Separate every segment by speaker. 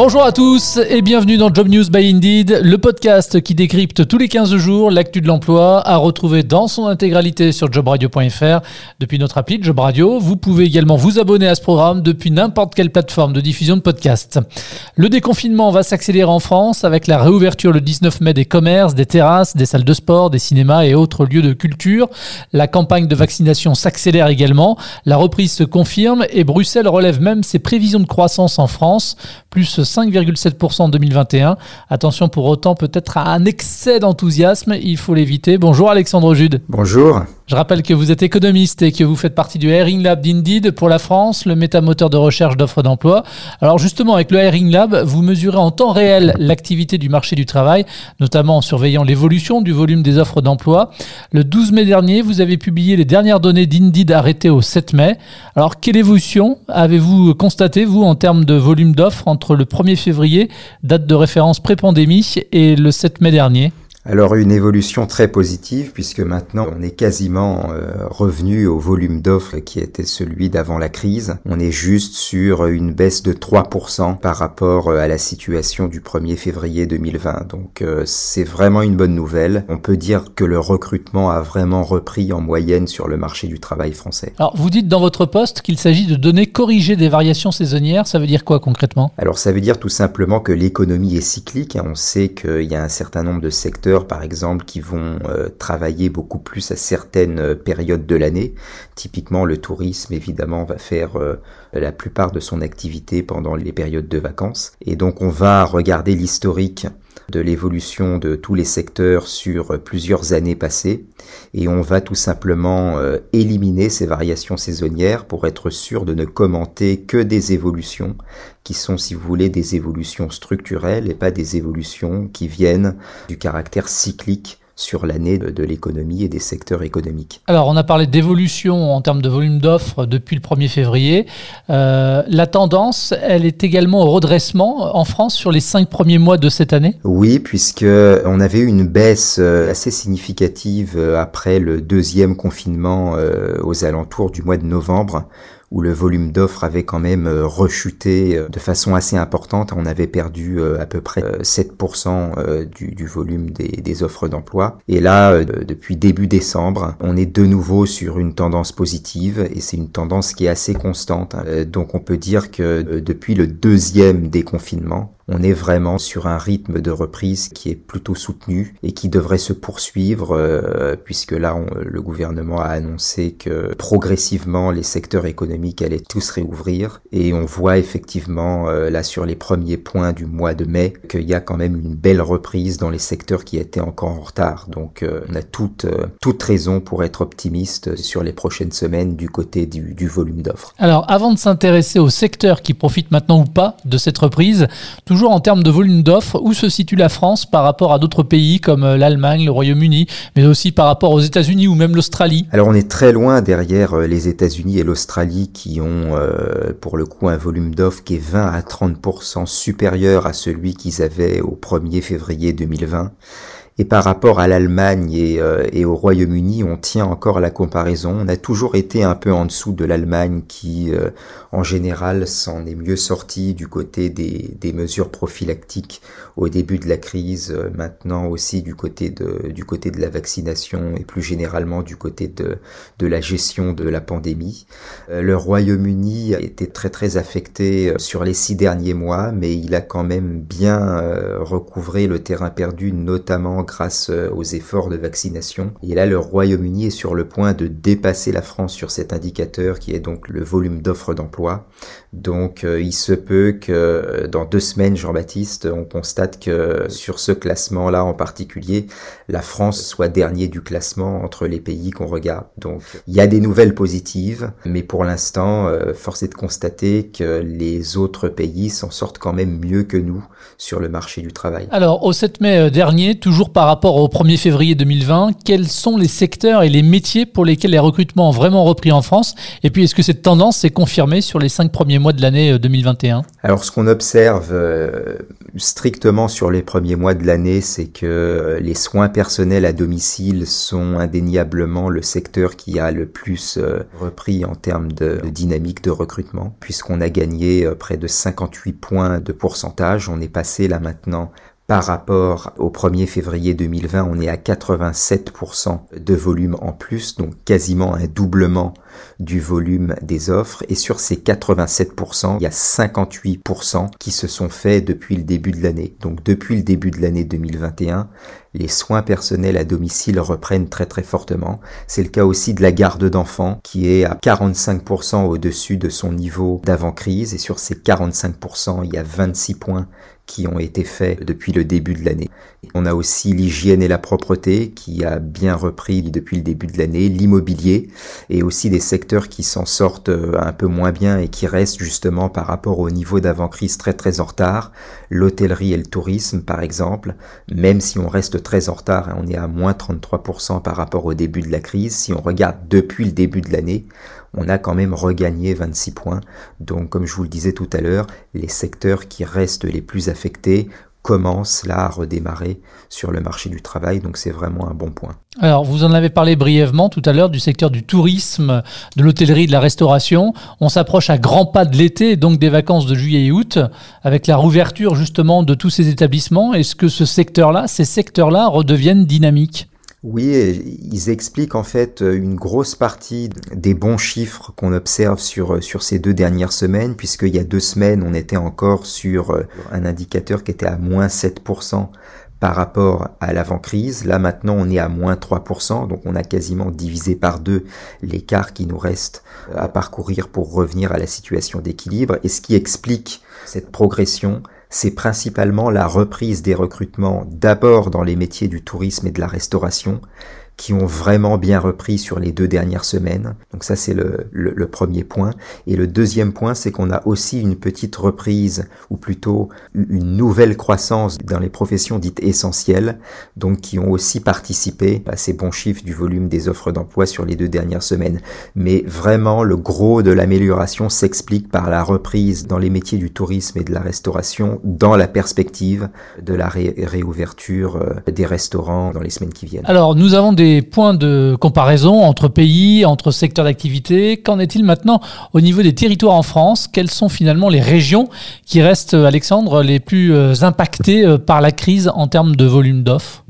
Speaker 1: Bonjour à tous et bienvenue dans Job News by Indeed, le podcast qui décrypte tous les 15 jours l'actu de l'emploi à retrouver dans son intégralité sur jobradio.fr depuis notre appli Job Radio. Vous pouvez également vous abonner à ce programme depuis n'importe quelle plateforme de diffusion de podcasts. Le déconfinement va s'accélérer en France avec la réouverture le 19 mai des commerces, des terrasses, des salles de sport, des cinémas et autres lieux de culture. La campagne de vaccination s'accélère également, la reprise se confirme et Bruxelles relève même ses prévisions de croissance en France, plus 5,7% en 2021. Attention pour autant peut-être à un excès d'enthousiasme, il faut l'éviter. Bonjour Alexandre Jude.
Speaker 2: Bonjour.
Speaker 1: Je rappelle que vous êtes économiste et que vous faites partie du Hiring Lab d'Indeed pour la France, le métamoteur de recherche d'offres d'emploi. Alors justement, avec le Hiring Lab, vous mesurez en temps réel l'activité du marché du travail, notamment en surveillant l'évolution du volume des offres d'emploi. Le 12 mai dernier, vous avez publié les dernières données d'Indeed arrêtées au 7 mai. Alors quelle évolution avez-vous constaté, vous, en termes de volume d'offres entre le 1er février, date de référence pré-pandémie, et le 7 mai dernier?
Speaker 2: Alors une évolution très positive puisque maintenant on est quasiment euh, revenu au volume d'offres qui était celui d'avant la crise. On est juste sur une baisse de 3% par rapport euh, à la situation du 1er février 2020. Donc euh, c'est vraiment une bonne nouvelle. On peut dire que le recrutement a vraiment repris en moyenne sur le marché du travail français.
Speaker 1: Alors vous dites dans votre poste qu'il s'agit de données corrigées des variations saisonnières. Ça veut dire quoi concrètement?
Speaker 2: Alors ça veut dire tout simplement que l'économie est cyclique. On sait qu'il y a un certain nombre de secteurs par exemple, qui vont euh, travailler beaucoup plus à certaines euh, périodes de l'année. Typiquement, le tourisme, évidemment, va faire euh, la plupart de son activité pendant les périodes de vacances. Et donc, on va regarder l'historique de l'évolution de tous les secteurs sur plusieurs années passées. Et on va tout simplement éliminer ces variations saisonnières pour être sûr de ne commenter que des évolutions qui sont, si vous voulez, des évolutions structurelles et pas des évolutions qui viennent du caractère cyclique sur l'année de, l'économie et des secteurs économiques.
Speaker 1: Alors, on a parlé d'évolution en termes de volume d'offres depuis le 1er février. Euh, la tendance, elle est également au redressement en France sur les cinq premiers mois de cette année?
Speaker 2: Oui, puisque on avait eu une baisse euh, assez significative euh, après le deuxième confinement aux alentours du mois de novembre où le volume d'offres avait quand même euh, rechuté euh, de façon assez importante. On avait perdu euh, à peu près 7% du, volume des, des offres d'emploi. Et là, depuis début décembre, on est de nouveau sur une tendance positive et c'est une tendance qui est assez constante. Donc on peut dire que depuis le deuxième déconfinement, on est vraiment sur un rythme de reprise qui est plutôt soutenu et qui devrait se poursuivre euh, puisque là le gouvernement a annoncé que progressivement les secteurs économiques allaient tous réouvrir et on voit effectivement euh, là sur les premiers points du mois de mai qu'il y a quand même une belle reprise dans les secteurs qui étaient encore en retard. Donc euh, on a toute, toute raison pour être optimiste sur les prochaines semaines du côté du, volume d'offres.
Speaker 1: Alors avant de s'intéresser aux secteurs qui profitent maintenant ou pas de cette reprise, en termes de volume d'offres, où se situe la France par rapport à d'autres pays comme euh, l'Allemagne, le Royaume-Uni, mais aussi par rapport aux États-Unis ou même l'Australie
Speaker 2: Alors on est très loin derrière euh, les États-Unis et l'Australie qui ont euh, pour le coup un volume d'offres qui est 20 à 30% supérieur à celui qu'ils avaient au 1er février 2020. Et par rapport à l'Allemagne et, euh, et, au Royaume-Uni, on tient encore la comparaison. On a toujours été un peu en dessous de l'Allemagne qui, euh, en général, s'en est mieux sorti du côté des, des, mesures prophylactiques au début de la crise, euh, maintenant aussi du côté de, du côté de la vaccination et plus généralement du côté de, de la gestion de la pandémie. le Royaume-Uni a été très très affecté sur les six derniers mois, mais il a quand même bien recouvré le terrain perdu, notamment grâce euh, aux efforts de vaccination. Et là, le Royaume-Uni est sur le point de dépasser la France sur cet indicateur qui est donc le volume d'offres d'emploi. Donc, euh, il se peut que euh, dans deux semaines, Jean-Baptiste, on constate que sur ce classement-là en particulier, la France soit dernier du classement entre les pays qu'on regarde. Donc, il y a des nouvelles positives, mais pour l'instant, force est de constater que les autres pays s'en sortent quand même mieux que nous sur le marché du travail.
Speaker 1: Alors, au 7 mai dernier, toujours par rapport au 1er février 2020, quels sont les secteurs et les métiers pour lesquels les recrutements ont vraiment repris en France? Et puis, est-ce que cette tendance s'est confirmée sur les cinq premiers mois de l'année 2021
Speaker 2: Alors ce qu'on observe strictement sur les premiers mois de l'année, c'est que les soins personnels à domicile sont indéniablement le secteur qui a le plus repris en termes de, de dynamique de recrutement, puisqu'on a gagné près de 58 points de pourcentage. On est passé là maintenant par rapport au 1er février 2020, on est à 87% de volume en plus, donc quasiment un doublement du volume des offres. Et sur ces 87%, il y a 58% qui se sont faits depuis le début de l'année. Donc depuis le début de l'année 2021, les soins personnels à domicile reprennent très très fortement. C'est le cas aussi de la garde d'enfants qui est à 45% au-dessus de son niveau d'avant-crise. Et sur ces 45%, il y a 26 points qui ont été faits depuis le début de l'année. On a aussi l'hygiène et la propreté qui a bien repris depuis le début de l'année, l'immobilier et aussi des secteurs qui s'en sortent euh, un peu moins bien et qui restent justement par rapport au niveau d'avant-crise très très en retard, l'hôtellerie et le tourisme par exemple, même si on reste très en retard, hein, on est à moins 33% par rapport au début de la crise, si on regarde depuis le début de l'année, on a quand même regagné 26 points. Donc comme je vous le disais tout à l'heure, les secteurs qui restent les plus affectés commencent là à redémarrer sur le marché du travail, donc c'est vraiment un bon point.
Speaker 1: Alors, vous en avez parlé brièvement tout à l'heure du secteur du tourisme, de l'hôtellerie, de la restauration. On s'approche à grands pas de l'été, donc des vacances de juillet et août, avec la rouverture justement de tous ces établissements. Est-ce que ce secteur-là, ces secteurs-là redeviennent dynamiques?
Speaker 2: Oui, ils expliquent en fait une grosse partie des bons chiffres qu'on observe sur, sur ces deux dernières semaines, puisqu'il y a deux semaines, on était encore sur euh, un indicateur qui était à moins 7% par rapport à l'avant-crise. Là maintenant, on est à moins 3%, donc on a quasiment divisé par deux l'écart qui nous reste à parcourir pour revenir à la situation d'équilibre. Et ce qui explique cette progression, c'est principalement la reprise des recrutements d'abord dans les métiers du tourisme et de la restauration, qui ont vraiment bien repris sur les deux dernières semaines. Donc ça c'est le, le, premier point. Et le deuxième point c'est qu'on a aussi une petite reprise ou plutôt une nouvelle croissance dans les professions dites essentielles, donc qui ont aussi participé à ces bons chiffres du volume des offres d'emploi sur les deux dernières semaines. Mais vraiment le gros de l'amélioration s'explique par la reprise dans les métiers du tourisme et de la restauration dans la perspective de la réouverture euh, des restaurants dans les semaines qui viennent.
Speaker 1: Alors nous avons des points de comparaison entre pays, entre secteurs d'activité. Qu'en est-il maintenant au niveau des territoires en France? Quelles sont finalement les régions qui restent, Alexandre, les plus euh, impactées euh, par la crise en termes de volume d'offres?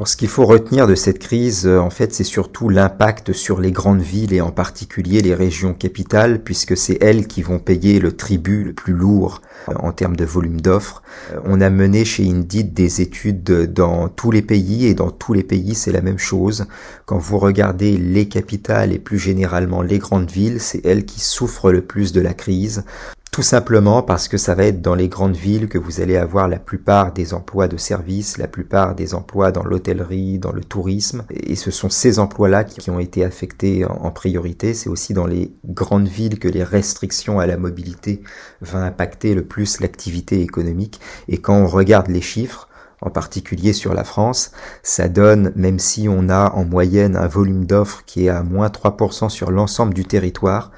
Speaker 2: Alors, ce qu'il faut retenir de cette crise, euh, en fait, c'est surtout l'impact sur les grandes villes et en particulier les régions capitales, puisque c'est elles qui vont payer le tribut le plus lourd euh, en termes de volume d'offres. Euh, on a mené chez Indeed des études dans tous les pays et dans tous les pays, c'est la même chose. Quand vous regardez les capitales et plus généralement les grandes villes, c'est elles qui souffrent le plus de la crise. Tout simplement parce que ça va être dans les grandes villes que vous allez avoir la plupart des emplois de service, la plupart des emplois dans l'hôtellerie, dans le tourisme. Et ce sont ces emplois-là qui ont été affectés en priorité. C'est aussi dans les grandes villes que les restrictions à la mobilité vont impacter le plus l'activité économique. Et quand on regarde les chiffres, en particulier sur la France, ça donne, même si on a en moyenne un volume d'offres qui est à moins 3% sur l'ensemble du territoire,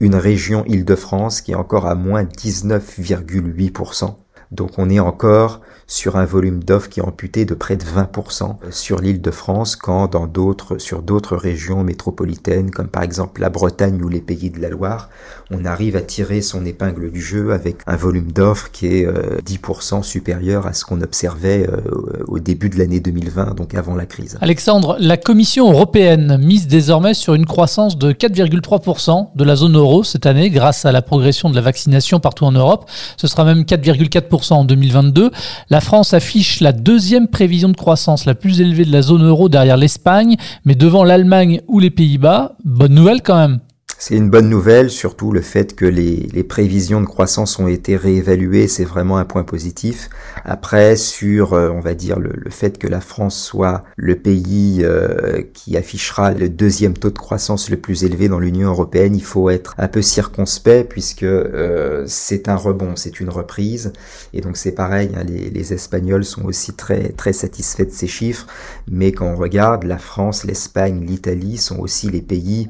Speaker 2: une région Île-de-France qui est encore à moins 19,8%. Donc on est encore sur un volume d'offres qui est amputé de près de 20% sur l'île de France, quand dans d'autres, sur d'autres régions métropolitaines, comme par exemple la Bretagne ou les pays de la Loire, on arrive à tirer son épingle du jeu avec un volume d'offres qui est 10% euh, supérieur à ce qu'on observait euh, au début de l'année 2020, donc avant la crise.
Speaker 1: Alexandre, la Commission européenne mise désormais sur une croissance de 4,3% de la zone euro cette année grâce à la progression de la vaccination partout en Europe. Ce sera même 4,4% en 2022. La la France affiche la deuxième prévision de croissance la plus élevée de la zone euro derrière l'Espagne, mais devant l'Allemagne ou les Pays-Bas. Bonne nouvelle quand même.
Speaker 2: C'est une bonne nouvelle, surtout le fait que les, prévisions de croissance ont été réévaluées, c'est vraiment un point positif. Après, sur, euh, on va dire, le, le, fait que la France soit le pays euh, qui affichera le deuxième taux de croissance le plus élevé dans l'Union européenne, il faut être un peu circonspect puisque euh, c'est un rebond, c'est une reprise. Et donc c'est pareil, hein, les, les Espagnols sont aussi très, très satisfaits de ces chiffres. Mais quand on regarde, la France, l'Espagne, l'Italie sont aussi les pays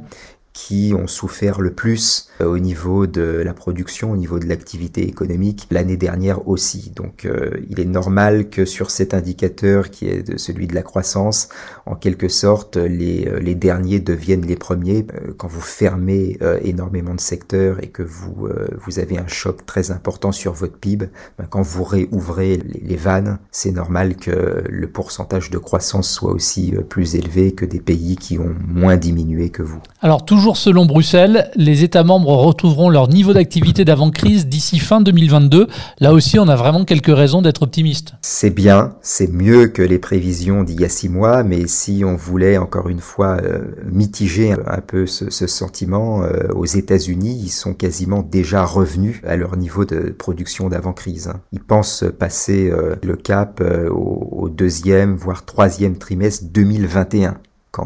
Speaker 2: qui ont souffert le plus euh, au niveau de la production, au niveau de l'activité économique l'année dernière aussi. Donc euh, il est normal que sur cet indicateur qui est celui de la croissance, en quelque sorte les, euh, les derniers deviennent les premiers. Quand vous fermez énormément de secteurs et que vous, vous avez un choc très important sur votre PIB, ben, quand vous réouvrez les, les vannes, c'est normal que le pourcentage de croissance soit aussi plus élevé que des pays qui ont moins diminué que vous.
Speaker 1: Alors toujours selon Bruxelles, les États membres retrouveront leur niveau d'activité d'avant-crise d'ici fin 2022. Là aussi, on a vraiment quelques raisons d'être optimiste.
Speaker 2: C'est bien, c'est mieux que les prévisions d'il y a six mois, mais si on voulait encore une fois euh, mitiger un peu ce, sentiment, euh, aux États-Unis, ils sont quasiment déjà revenus à leur niveau de production d'avant-crise. Ils pensent passer euh, le cap au deuxième, voire troisième trimestre 2021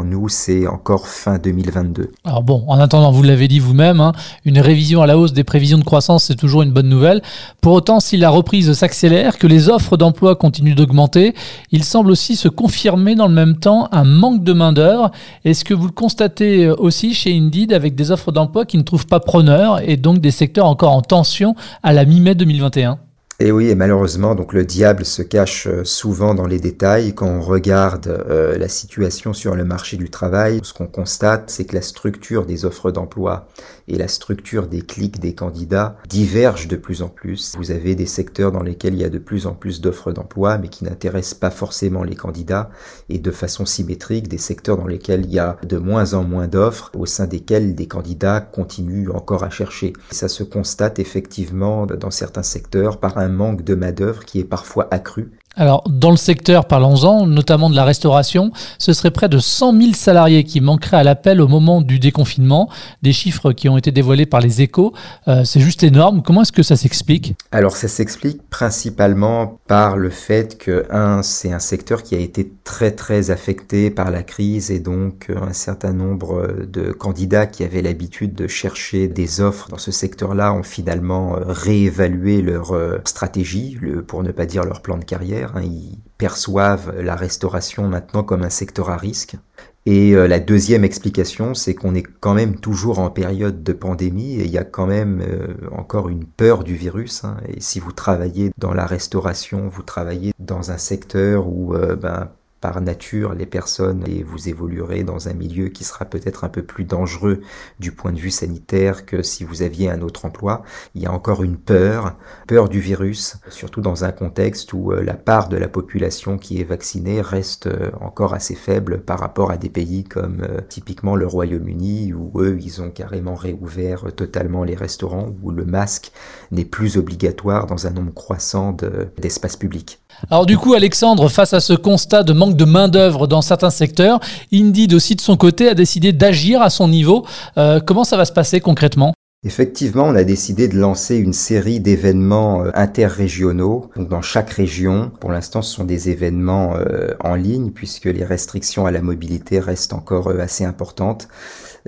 Speaker 2: nous, c'est encore fin 2022.
Speaker 1: Alors bon, en attendant, vous l'avez dit vous-même, hein, une révision à la hausse des prévisions de croissance, c'est toujours une bonne nouvelle. Pour autant, si la reprise s'accélère, que les offres d'emploi continuent d'augmenter, il semble aussi se confirmer dans le même temps un manque de main-d'œuvre. Est-ce que vous le constatez aussi chez Indeed avec des offres d'emploi qui ne trouvent pas preneur et donc des secteurs encore en tension à la mi-mai 2021
Speaker 2: et oui, et malheureusement, donc le diable se cache euh, souvent dans les détails. Quand on regarde euh, la situation sur le marché du travail, ce qu'on constate, c'est que la structure des offres d'emploi et la structure des clics des candidats divergent de plus en plus. Vous avez des secteurs dans lesquels il y a de plus en plus d'offres d'emploi, mais qui n'intéressent pas forcément les candidats, et de façon symétrique, des secteurs dans lesquels il y a de moins en moins d'offres, au sein desquels des candidats continuent encore à chercher. ça se constate effectivement dans certains secteurs par un manque de main-d'œuvre qui est parfois accru
Speaker 1: alors, dans le secteur, parlons-en, notamment de la restauration, ce serait près de 100 000 salariés qui manqueraient à l'appel au moment du déconfinement, des chiffres qui ont été dévoilés par les échos. Euh, c'est juste énorme. Comment est-ce que ça s'explique
Speaker 2: Alors, ça s'explique principalement par le fait que, un, c'est un secteur qui a été très, très affecté par la crise et donc euh, un certain nombre de candidats qui avaient l'habitude de chercher des offres dans ce secteur-là ont finalement euh, réévalué leur stratégie, pour ne pas dire leur plan de carrière Hein, ils perçoivent la restauration maintenant comme un secteur à risque. Et euh, la deuxième explication, c'est qu'on est quand même toujours en période de pandémie et il y a quand même euh, encore une peur du virus. Hein. Et si vous travaillez dans la restauration, vous travaillez dans un secteur où euh, ben, par nature les personnes et vous évoluerez dans un milieu qui sera peut-être un peu plus dangereux du point de vue sanitaire que si vous aviez un autre emploi. Il y a encore une peur, peur du virus, surtout dans un contexte où euh, la part de la population qui est vaccinée reste euh, encore assez faible par rapport à des pays comme euh, typiquement le Royaume-Uni où eux ils ont carrément réouvert totalement les restaurants où le masque n'est plus obligatoire dans un nombre croissant d'espaces publics.
Speaker 1: Alors du coup, Alexandre, face à ce constat de manque de main-d'œuvre dans certains secteurs, Indeed aussi de son côté a décidé d'agir à son niveau. Euh, comment ça va se passer concrètement?
Speaker 2: Effectivement, on a décidé de lancer une série d'événements euh, interrégionaux. Donc dans chaque région, pour l'instant, ce sont des événements euh, en ligne puisque les restrictions à la mobilité restent encore assez importantes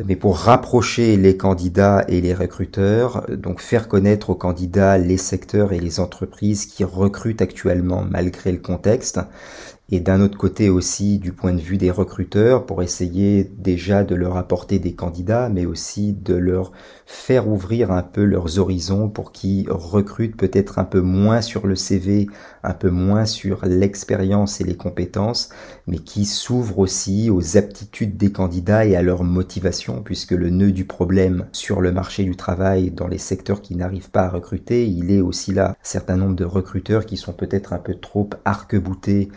Speaker 2: mais pour rapprocher les candidats et les recruteurs, donc faire connaître aux candidats les secteurs et les entreprises qui recrutent actuellement malgré le contexte, et d'un autre côté aussi du point de vue des recruteurs pour essayer déjà de leur apporter des candidats mais aussi de leur faire ouvrir un peu leurs horizons pour qu'ils recrutent peut-être un peu moins sur le CV, un peu moins sur l'expérience et les compétences, mais qui s'ouvrent aussi aux aptitudes des candidats et à leur motivation puisque le nœud du problème sur le marché du travail dans les secteurs qui n'arrivent pas à recruter, il est aussi là. Un certain nombre de recruteurs qui sont peut-être un peu trop arc-boutés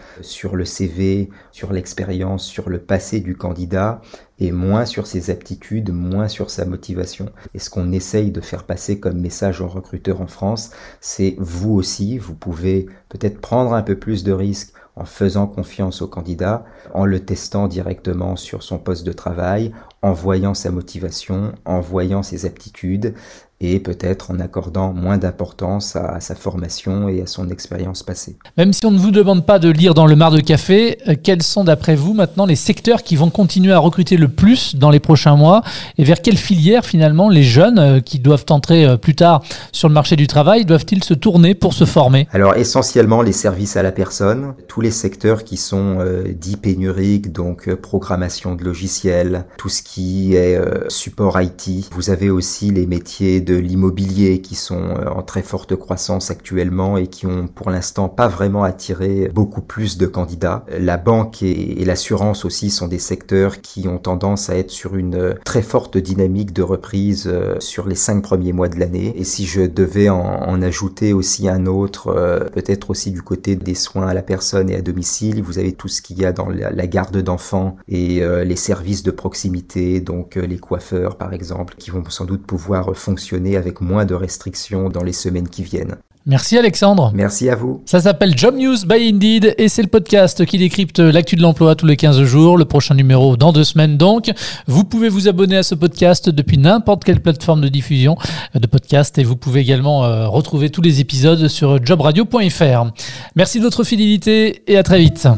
Speaker 2: le CV, sur l'expérience, sur le passé du candidat, et moins sur ses aptitudes, moins sur sa motivation. Et ce qu'on essaye de faire passer comme message aux recruteurs en France, c'est vous aussi, vous pouvez peut-être prendre un peu plus de risques en faisant confiance au candidat, en le testant directement sur son poste de travail, en voyant sa motivation, en voyant ses aptitudes, et peut-être en accordant moins d'importance à, sa formation et à son expérience passée.
Speaker 1: Même si on ne vous demande pas de lire dans le mar de café, euh, quels sont d'après vous maintenant les secteurs qui vont continuer à recruter le plus dans les prochains mois et vers quelle filière finalement les jeunes euh, qui doivent entrer euh, plus tard sur le marché du travail doivent-ils se tourner pour se former?
Speaker 2: Alors essentiellement les services à la personne, tous les secteurs qui sont dits pénuriques, donc programmation de logiciels, tout ce qui est support IT. Vous avez aussi les métiers de l'immobilier qui sont euh, en très forte croissance actuellement et qui ont pour l'instant pas vraiment attiré beaucoup plus de candidats. La banque et, l'assurance aussi sont des secteurs qui ont tendance à être sur une euh, très forte dynamique de reprise euh, sur les cinq premiers mois de l'année. Et si je devais en, ajouter aussi un autre, peut-être aussi du côté des soins à la personne et à domicile, vous avez tout ce qu'il y a dans la, garde d'enfants et les services de proximité, donc les coiffeurs par exemple, qui vont sans doute pouvoir fonctionner avec moins de restrictions dans les semaines qui viennent.
Speaker 1: Merci Alexandre.
Speaker 2: Merci à vous.
Speaker 1: Ça s'appelle Job News by Indeed et c'est le podcast qui décrypte l'actu de l'emploi tous les 15 jours. Le prochain numéro dans deux semaines donc. Vous pouvez vous abonner à ce podcast depuis n'importe quelle plateforme de diffusion de podcast et vous pouvez également euh, retrouver tous les épisodes sur jobradio.fr. Merci de votre fidélité et à très vite.